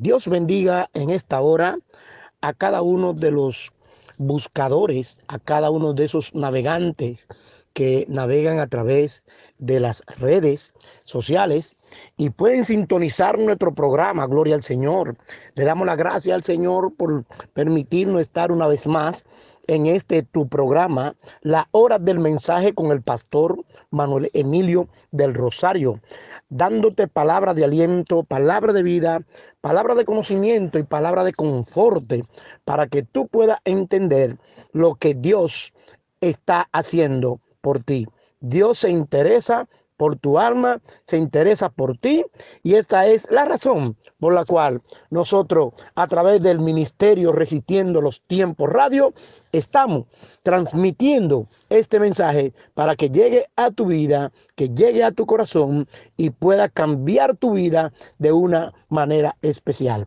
Dios bendiga en esta hora a cada uno de los buscadores, a cada uno de esos navegantes que navegan a través de las redes sociales y pueden sintonizar nuestro programa, Gloria al Señor. Le damos la gracia al Señor por permitirnos estar una vez más en este tu programa, La Hora del Mensaje con el pastor Manuel Emilio del Rosario, dándote palabra de aliento, palabra de vida, palabra de conocimiento y palabra de conforte para que tú puedas entender lo que Dios está haciendo por ti. Dios se interesa por tu alma, se interesa por ti y esta es la razón por la cual nosotros a través del ministerio Resistiendo los Tiempos Radio estamos transmitiendo este mensaje para que llegue a tu vida, que llegue a tu corazón y pueda cambiar tu vida de una manera especial.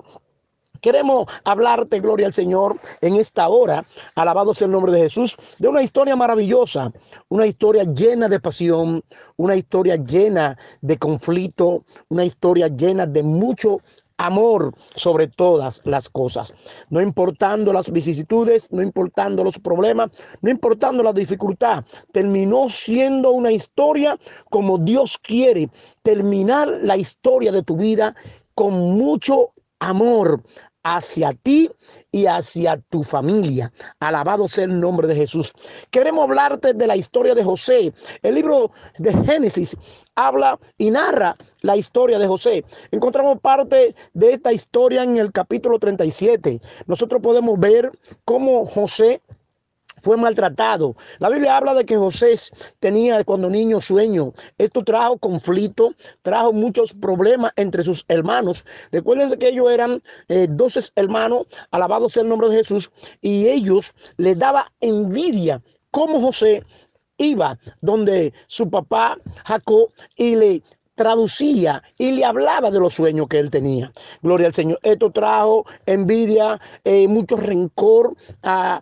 Queremos hablarte, gloria al Señor, en esta hora, alabado sea el nombre de Jesús, de una historia maravillosa, una historia llena de pasión, una historia llena de conflicto, una historia llena de mucho amor sobre todas las cosas, no importando las vicisitudes, no importando los problemas, no importando la dificultad, terminó siendo una historia como Dios quiere terminar la historia de tu vida con mucho amor, hacia ti y hacia tu familia. Alabado sea el nombre de Jesús. Queremos hablarte de la historia de José. El libro de Génesis habla y narra la historia de José. Encontramos parte de esta historia en el capítulo 37. Nosotros podemos ver cómo José fue maltratado. La Biblia habla de que José tenía cuando niño sueño. Esto trajo conflicto, trajo muchos problemas entre sus hermanos. Recuérdense que ellos eran eh, 12 hermanos, alabado sea el nombre de Jesús, y ellos les daba envidia cómo José iba donde su papá Jacob y le traducía y le hablaba de los sueños que él tenía. Gloria al Señor. Esto trajo envidia, eh, mucho rencor a,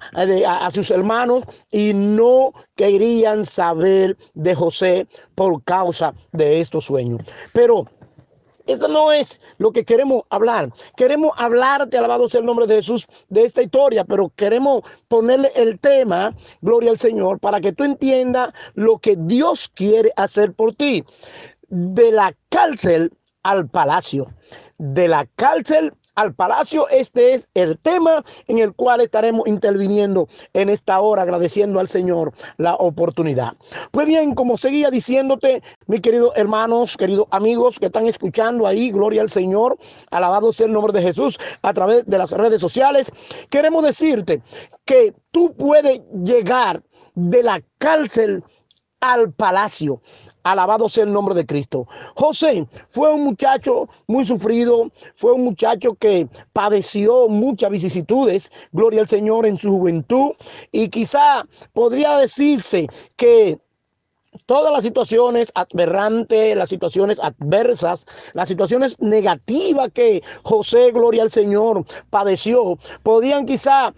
sus hermanos y no querían saber de José por causa de estos sueños. Pero eso no es lo que queremos hablar. Queremos hablarte, alabado sea el nombre de Jesús, de esta historia, pero queremos ponerle el tema, gloria al Señor, para que tú entiendas lo que Dios quiere hacer por ti de la cárcel al palacio. De la cárcel al palacio. Este es el tema en el cual estaremos interviniendo en esta hora, agradeciendo al Señor la oportunidad. Pues bien, como seguía diciéndote, mis queridos hermanos, queridos amigos que están escuchando ahí, gloria al Señor, alabado sea el nombre de Jesús a través de las redes sociales, queremos decirte que tú puedes llegar de la cárcel al palacio. Alabado sea el nombre de Cristo. José fue un muchacho muy sufrido, fue un muchacho que padeció muchas vicisitudes, gloria al Señor en su juventud, y quizá podría decirse que todas las situaciones aberrantes, las situaciones adversas, las situaciones negativas que José, gloria al Señor, padeció, podían quizá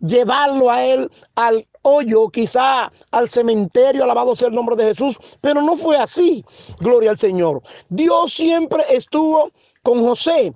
llevarlo a él al hoyo, quizá al cementerio, alabado sea el nombre de Jesús, pero no fue así, gloria al Señor. Dios siempre estuvo con José,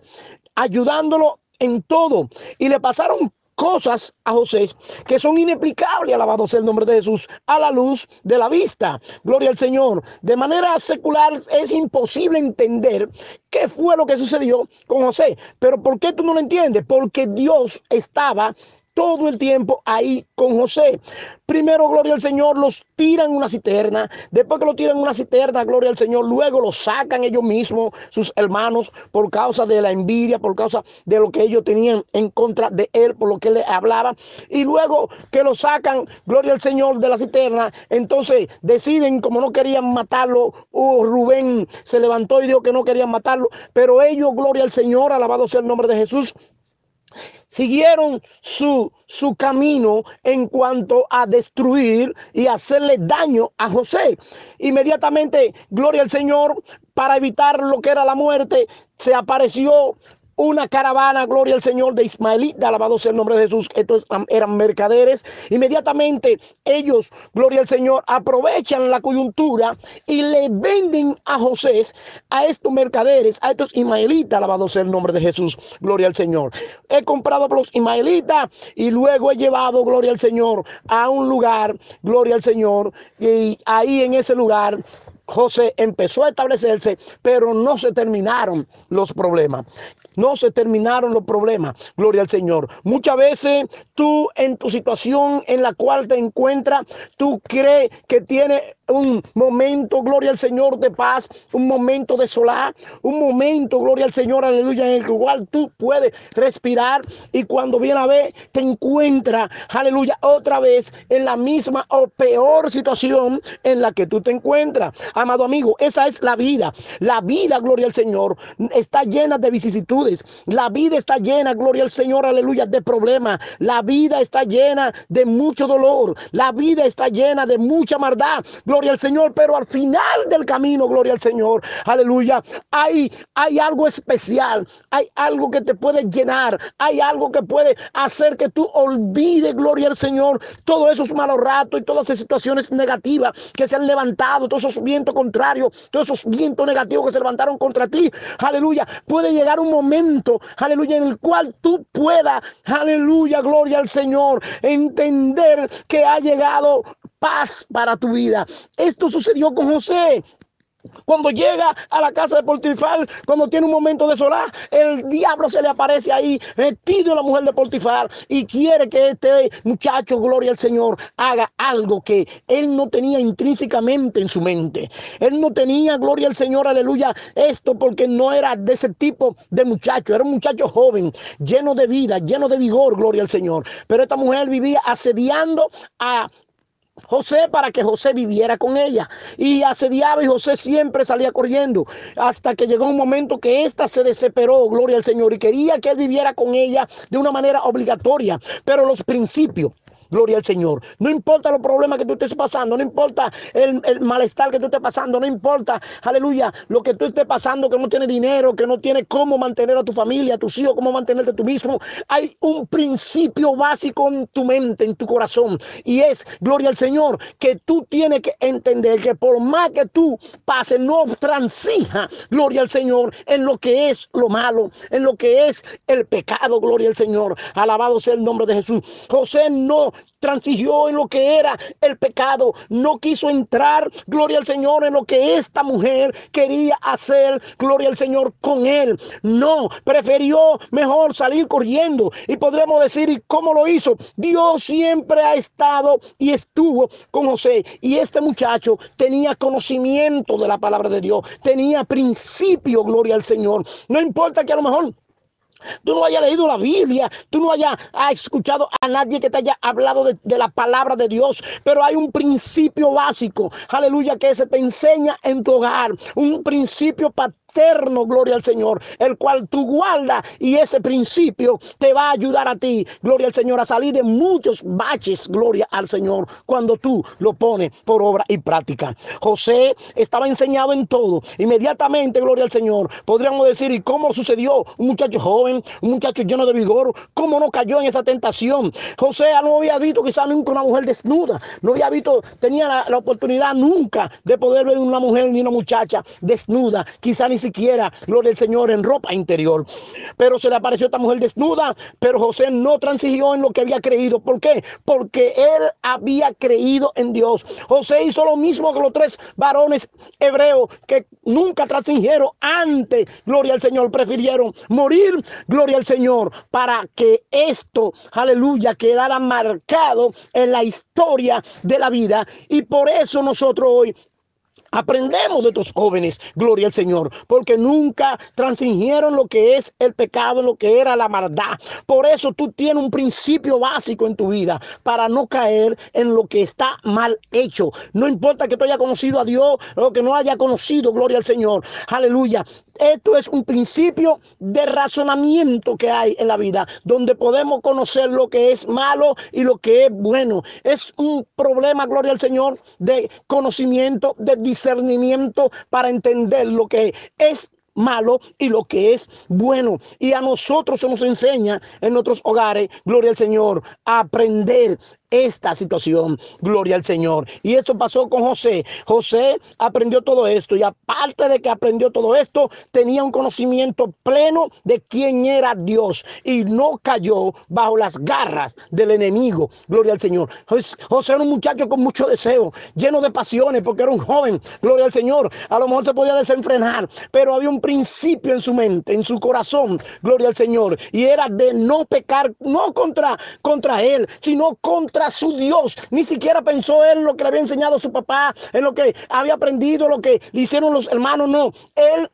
ayudándolo en todo, y le pasaron cosas a José que son inexplicables, alabado sea el nombre de Jesús, a la luz de la vista. Gloria al Señor. De manera secular es imposible entender qué fue lo que sucedió con José. Pero ¿por qué tú no lo entiendes? Porque Dios estaba todo el tiempo ahí con José. Primero, gloria al Señor, los tiran una cisterna. Después que lo tiran una cisterna, gloria al Señor, luego lo sacan ellos mismos, sus hermanos, por causa de la envidia, por causa de lo que ellos tenían en contra de él, por lo que le hablaba. Y luego que lo sacan, gloria al Señor, de la cisterna, entonces deciden, como no querían matarlo, uh, Rubén se levantó y dijo que no querían matarlo, pero ellos, gloria al Señor, alabado sea el nombre de Jesús, siguieron su, su camino en cuanto a destruir y hacerle daño a José. Inmediatamente, gloria al Señor, para evitar lo que era la muerte, se apareció una caravana, gloria al Señor, de ismaelita, alabado sea el nombre de Jesús. Estos eran mercaderes. Inmediatamente ellos, gloria al Señor, aprovechan la coyuntura y le venden a José, a estos mercaderes, a estos ismaelitas, alabado sea el nombre de Jesús, gloria al Señor. He comprado a los ismaelitas y luego he llevado, gloria al Señor, a un lugar, gloria al Señor, y ahí en ese lugar José empezó a establecerse, pero no se terminaron los problemas. No se terminaron los problemas. Gloria al Señor. Muchas veces tú en tu situación en la cual te encuentras, tú crees que tiene un momento, gloria al Señor, de paz, un momento de solar, un momento, gloria al Señor, aleluya, en el cual tú puedes respirar y cuando viene a ver, te encuentra, aleluya, otra vez en la misma o peor situación en la que tú te encuentras. Amado amigo, esa es la vida. La vida, gloria al Señor, está llena de vicisitudes la vida está llena, gloria al Señor, aleluya, de problemas. La vida está llena de mucho dolor. La vida está llena de mucha maldad, gloria al Señor. Pero al final del camino, gloria al Señor, aleluya, hay, hay algo especial. Hay algo que te puede llenar. Hay algo que puede hacer que tú olvides, gloria al Señor, todos esos malos ratos y todas esas situaciones negativas que se han levantado, todos esos vientos contrarios, todos esos vientos negativos que se levantaron contra ti. Aleluya. Puede llegar un momento aleluya, en el cual tú puedas, aleluya, gloria al Señor, entender que ha llegado paz para tu vida. Esto sucedió con José. Cuando llega a la casa de Portifar, cuando tiene un momento de solar, el diablo se le aparece ahí, metido en la mujer de Portifar, y quiere que este muchacho, gloria al Señor, haga algo que él no tenía intrínsecamente en su mente. Él no tenía, gloria al Señor, aleluya, esto porque no era de ese tipo de muchacho, era un muchacho joven, lleno de vida, lleno de vigor, gloria al Señor. Pero esta mujer vivía asediando a José para que José viviera con ella. Y asediaba y José siempre salía corriendo. Hasta que llegó un momento que ésta se desesperó, gloria al Señor, y quería que él viviera con ella de una manera obligatoria. Pero los principios Gloria al Señor. No importa los problemas que tú estés pasando, no importa el, malestar que tú estés pasando, no importa, aleluya, lo que tú estés pasando, que no tienes dinero, que no tienes cómo mantener a tu familia, a tus hijos, cómo mantenerte tú mismo. Hay un principio básico en tu mente, en tu corazón, y es, gloria al Señor, que tú tienes que entender que por más que tú pases, no transija, gloria al Señor, en lo que es lo malo, en lo que es el pecado, gloria al Señor. Alabado sea el nombre de Jesús. José no transigió en lo que era el pecado, no quiso entrar, gloria al Señor, en lo que esta mujer quería hacer, gloria al Señor, con él. No, prefirió mejor salir corriendo. Y podremos decir, ¿y cómo lo hizo? Dios siempre ha estado y estuvo con José. Y este muchacho tenía conocimiento de la palabra de Dios, tenía principio, gloria al Señor. No importa que a lo mejor Tú no hayas leído la Biblia, tú no hayas escuchado a nadie que te haya hablado de, de, la palabra de Dios, pero hay un principio básico, aleluya, que se te enseña en tu hogar, un principio eterno, gloria al Señor, el cual tú guardas y ese principio te va a ayudar a ti, gloria al Señor, a salir de muchos baches, gloria al Señor, cuando tú lo pones por obra y práctica. José estaba enseñado en todo, inmediatamente, gloria al Señor, podríamos decir, ¿y cómo sucedió? Un muchacho joven, un muchacho lleno de vigor, ¿cómo no cayó en esa tentación? José no había visto quizás nunca una mujer desnuda, no había visto, tenía la, la oportunidad nunca de poder ver una mujer ni una muchacha desnuda, quizá ni siquiera, gloria al Señor, en ropa interior. Pero se le apareció esta mujer desnuda, pero José no transigió en lo que había creído. ¿Por qué? Porque él había creído en Dios. José hizo lo mismo que los tres varones hebreos que nunca transigieron antes, gloria al Señor, prefirieron morir, gloria al Señor, para que esto, aleluya, quedara marcado en la historia de la vida. Y por eso nosotros hoy Aprendemos de estos jóvenes, gloria al Señor, porque nunca transingieron lo que es el pecado, lo que era la maldad. Por eso tú tienes un principio básico en tu vida para no caer en lo que está mal hecho. No importa que tú hayas conocido a Dios o que no haya conocido, gloria al Señor. Aleluya. Esto es un principio de razonamiento que hay en la vida, donde podemos conocer lo que es malo y lo que es bueno. Es un problema, gloria al Señor, de conocimiento, de discernimiento para entender lo que es malo y lo que es bueno. Y a nosotros se nos enseña en nuestros hogares, gloria al Señor, a aprender esta situación. Gloria al Señor. Y esto pasó con José. José aprendió todo esto y aparte de que aprendió todo esto, tenía un conocimiento pleno de quién era Dios y no cayó bajo las garras del enemigo. Gloria al Señor. José era un muchacho con mucho deseo, lleno de pasiones porque era un joven. Gloria al Señor. A lo mejor se podía desenfrenar, pero había un principio en su mente, en su corazón. Gloria al Señor. Y era de no pecar, no contra, contra él, sino su Dios. Ni siquiera pensó en lo que le había enseñado su papá, en lo que había aprendido, lo que le hicieron los hermanos. No, él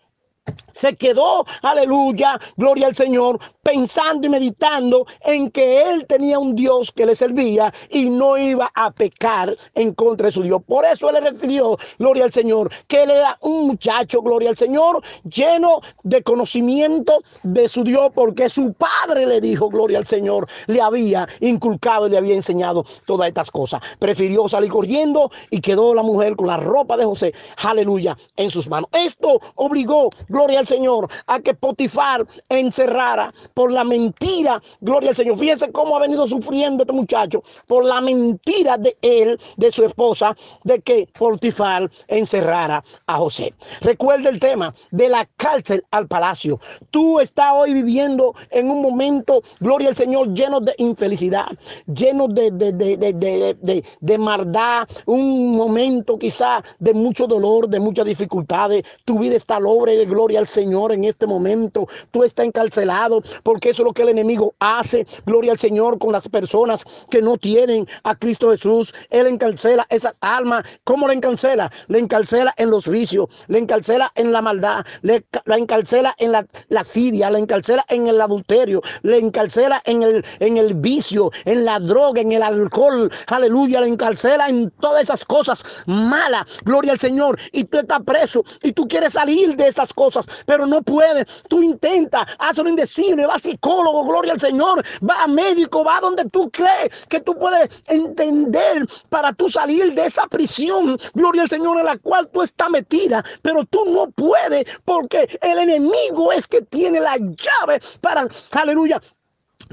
se quedó, aleluya, gloria al Señor, pensando y meditando en que él tenía un Dios que le servía y no iba a pecar en contra de su Dios. Por eso él le refirió, gloria al Señor, que él era un muchacho, gloria al Señor, lleno de conocimiento de su Dios, porque su padre le dijo, gloria al Señor, le había inculcado y le había enseñado todas estas cosas. Prefirió salir corriendo y quedó la mujer con la ropa de José, aleluya, en sus manos. Esto obligó, al Señor, a que Potifar encerrara por la mentira, gloria al Señor. Fíjense cómo ha venido sufriendo este muchacho por la mentira de él, de su esposa, de que Potifar encerrara a José. Recuerda el tema de la cárcel al palacio. Tú estás hoy viviendo en un momento, gloria al Señor, lleno de infelicidad, lleno de, de, de, de, de maldad, un momento quizá de mucho dolor, de muchas dificultades. Tu vida está lobre de gloria Gloria al Señor en este momento. Tú estás encarcelado porque eso es lo que el enemigo hace. Gloria al Señor con las personas que no tienen a Cristo Jesús. Él encarcela esas almas. ¿Cómo le encarcela? Le encarcela en los vicios, le encarcela en la maldad, le, la encarcela en la, la siria, le encarcela en el adulterio, le encarcela en el, en el vicio, en la droga, en el alcohol. Aleluya, le encarcela en todas esas cosas malas. Gloria al Señor. Y tú estás preso y tú quieres salir de esas cosas pero no puede. Tú intenta, haz lo indecible, va a psicólogo, gloria al Señor, va a médico, va donde tú crees que tú puedes entender para tú salir de esa prisión, gloria al Señor, en la cual tú estás metida, pero tú no puedes porque el enemigo es que tiene la llave para, aleluya,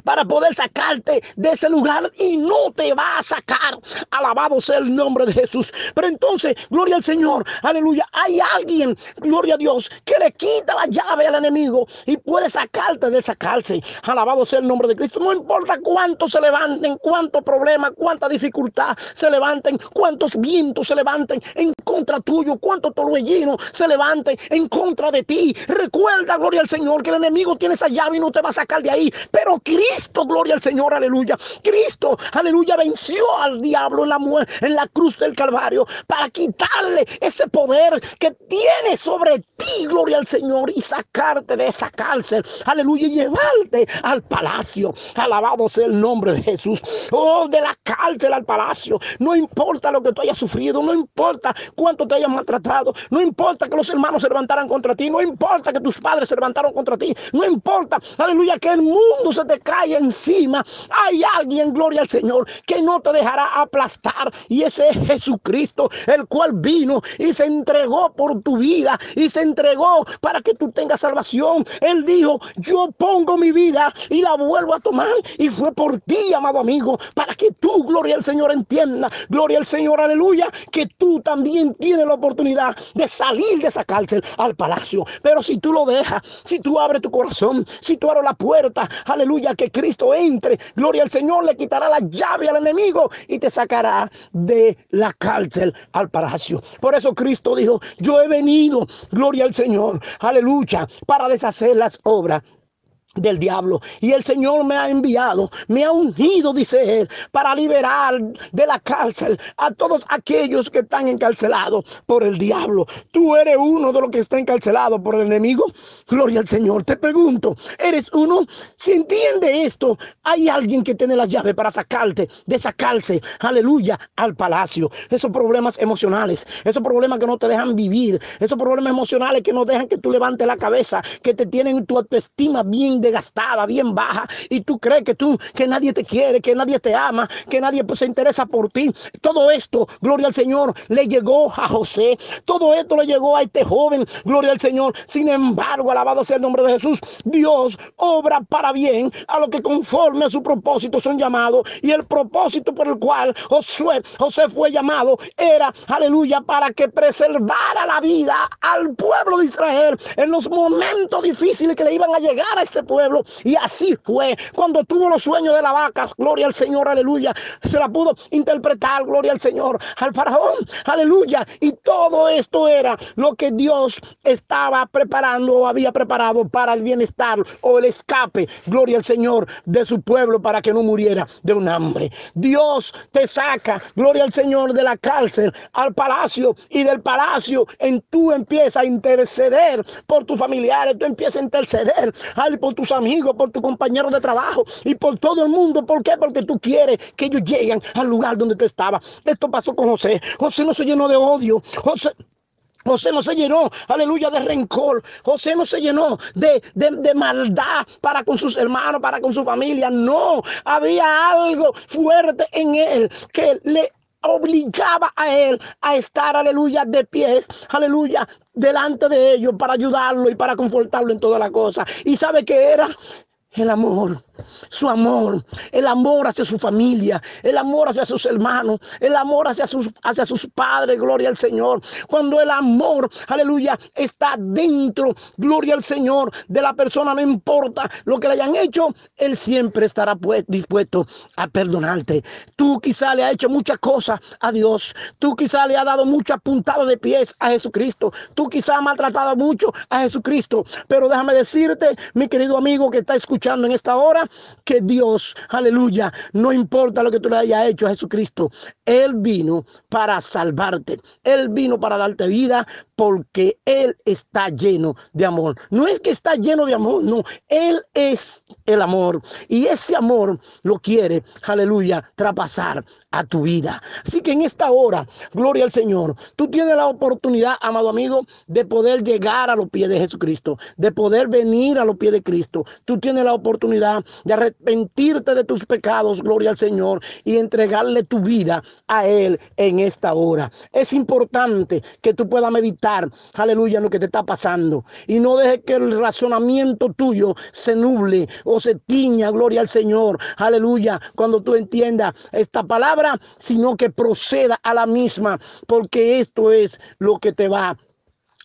para poder sacarte de ese lugar y no te va a sacar. Alabado sea el nombre de Jesús. Pero entonces, gloria al Señor, aleluya. Hay alguien, gloria a Dios, que le quita la llave al enemigo y puede sacarte de esa cárcel. Alabado sea el nombre de Cristo. No importa cuánto se levanten, cuánto problema, cuánta dificultad se levanten, cuántos vientos se levanten en contra tuyo, cuántos torbellinos se levanten en contra de ti. Recuerda, gloria al Señor, que el enemigo tiene esa llave y no te va a sacar de ahí. Pero Cristo, gloria al Señor, aleluya. Cristo, aleluya, venció al diablo en la, en la cruz del Calvario para quitarle ese poder que tiene sobre ti, gloria al Señor, y sacarte de esa cárcel, aleluya, y llevarte al palacio. Alabado sea el nombre de Jesús. Oh, de la cárcel al palacio. No importa lo que tú hayas sufrido, no importa cuánto te hayas maltratado, no importa que los hermanos se levantaran contra ti, no importa que tus padres se levantaron contra ti, no importa, aleluya, que el mundo se te cae encima, hay alguien, gloria al Señor, que no te dejará aplastar. Y ese es Jesucristo, el cual vino y se entregó por tu vida y se entregó para que tú tengas salvación. Él dijo, yo pongo mi vida y la vuelvo a tomar. Y fue por ti, amado amigo, para que tú, gloria al Señor, entienda, gloria al Señor, aleluya, que tú también tienes la oportunidad de salir de esa cárcel al palacio. Pero si tú lo dejas, si tú abres tu corazón, si tú abres la puerta, aleluya, que Cristo entre. Gloria al Señor, le quitará la llave al enemigo y te sacará de la cárcel al palacio. Por eso Cristo dijo, yo he venido, gloria al Señor, aleluya, para deshacer las obras del diablo. Y el Señor me ha enviado, me ha ungido, dice él, para liberar de la cárcel a todos aquellos que están encarcelados por el diablo. Tú eres uno de los que está encarcelado por el enemigo. Gloria al Señor. Te pregunto, ¿eres uno? Si entiende esto, hay alguien que tiene las llaves para sacarte de esa cárcel, aleluya, al palacio. Esos problemas emocionales, esos problemas que no te dejan vivir, esos problemas emocionales que no dejan que tú levantes la cabeza, que te tienen tu autoestima bien desgastada, bien baja, y tú crees que tú, que nadie te quiere, que nadie te ama, que nadie pues, se interesa por ti. Todo esto, gloria al Señor, le llegó a José. Todo esto le llegó a este joven, gloria al Señor. Sin embargo, alabado sea el nombre de Jesús, Dios obra para bien a lo que conforme a su propósito son llamados. Y el propósito por el cual Josué, José fue llamado era, aleluya, para que preservara la vida al pueblo de Israel en los momentos difíciles que le iban a llegar a este pueblo. Y así fue cuando tuvo los sueños de las vacas, gloria al Señor, aleluya. Se la pudo interpretar, gloria al Señor, al faraón, aleluya. Y todo esto era lo que Dios estaba preparando o había preparado para el bienestar o el escape, gloria al Señor, de su pueblo para que no muriera de un hambre. Dios te saca, gloria al Señor, de la cárcel al palacio y del palacio en tú empiezas a interceder por tus familiares, tú empiezas a interceder por tus amigos, por tus compañeros de trabajo y por todo el mundo. ¿Por qué? Porque tú quieres que ellos lleguen al lugar donde tú estabas. Esto pasó con José. José no se llenó de odio. José, José no se llenó, aleluya, de rencor. José no se llenó de, de, maldad para con sus hermanos, para con su familia. No, había algo fuerte en él que le obligaba a él a estar, aleluya, de pies, aleluya, delante de ellos para ayudarlo y para confortarlo en toda la cosa. Y sabe que era el amor su amor, el amor hacia su familia, el amor hacia sus hermanos, el amor hacia sus, hacia sus padres, gloria al Señor. Cuando el amor, aleluya, está dentro, gloria al Señor, de la persona, no importa lo que le hayan hecho, Él siempre estará pues, dispuesto a perdonarte. Tú quizá le has hecho muchas cosas a Dios, tú quizá le has dado mucha puntada de pies a Jesucristo, tú quizá has maltratado mucho a Jesucristo, pero déjame decirte, mi querido amigo que está escuchando en esta hora, que Dios, aleluya, no importa lo que tú le hayas hecho a Jesucristo, Él vino para salvarte, Él vino para darte vida porque Él está lleno de amor. No es que está lleno de amor, no, Él es el amor y ese amor lo quiere, aleluya, traspasar a tu vida. Así que en esta hora, gloria al Señor, tú tienes la oportunidad, amado amigo, de poder llegar a los pies de Jesucristo, de poder venir a los pies de Cristo. Tú tienes la oportunidad de arrepentirte de tus pecados, gloria al Señor, y entregarle tu vida a Él en esta hora. Es importante que tú puedas meditar, aleluya, en lo que te está pasando y no dejes que el razonamiento tuyo se nuble o se tiña, gloria al Señor, aleluya, cuando tú entiendas esta palabra sino que proceda a la misma, porque esto es lo que te va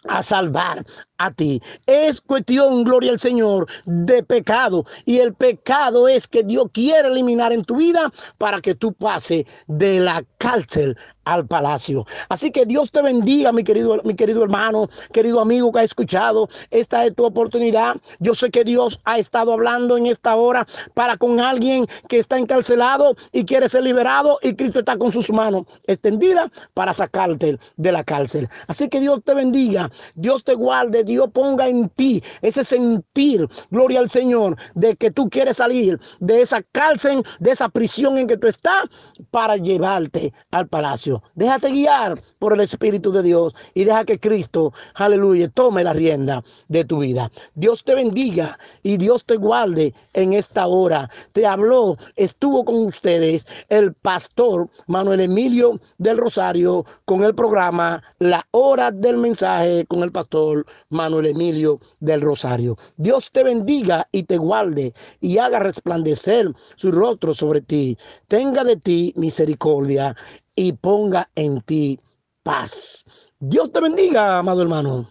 a salvar a ti. Es cuestión, gloria al Señor, de pecado. Y el pecado es que Dios quiere eliminar en tu vida para que tú pases de la cárcel al palacio. Así que Dios te bendiga, mi querido, mi querido hermano, querido amigo que ha escuchado. Esta es tu oportunidad. Yo sé que Dios ha estado hablando en esta hora para con alguien que está encarcelado y quiere ser liberado y Cristo está con sus manos extendidas para sacarte de la cárcel. Así que Dios te bendiga, Dios te guarde, Dios ponga en ti ese sentir, gloria al Señor, de que tú quieres salir de esa cárcel, de esa prisión en que tú estás para llevarte al palacio. Déjate guiar por el Espíritu de Dios y deja que Cristo, aleluya, tome la rienda de tu vida. Dios te bendiga y Dios te guarde en esta hora. Te habló, estuvo con ustedes el pastor Manuel Emilio del Rosario con el programa La Hora del Mensaje con el pastor Manuel Emilio del Rosario. Dios te bendiga y te guarde y haga resplandecer su rostro sobre ti. Tenga de ti misericordia y ponga en ti paz. Dios te bendiga, amado hermano.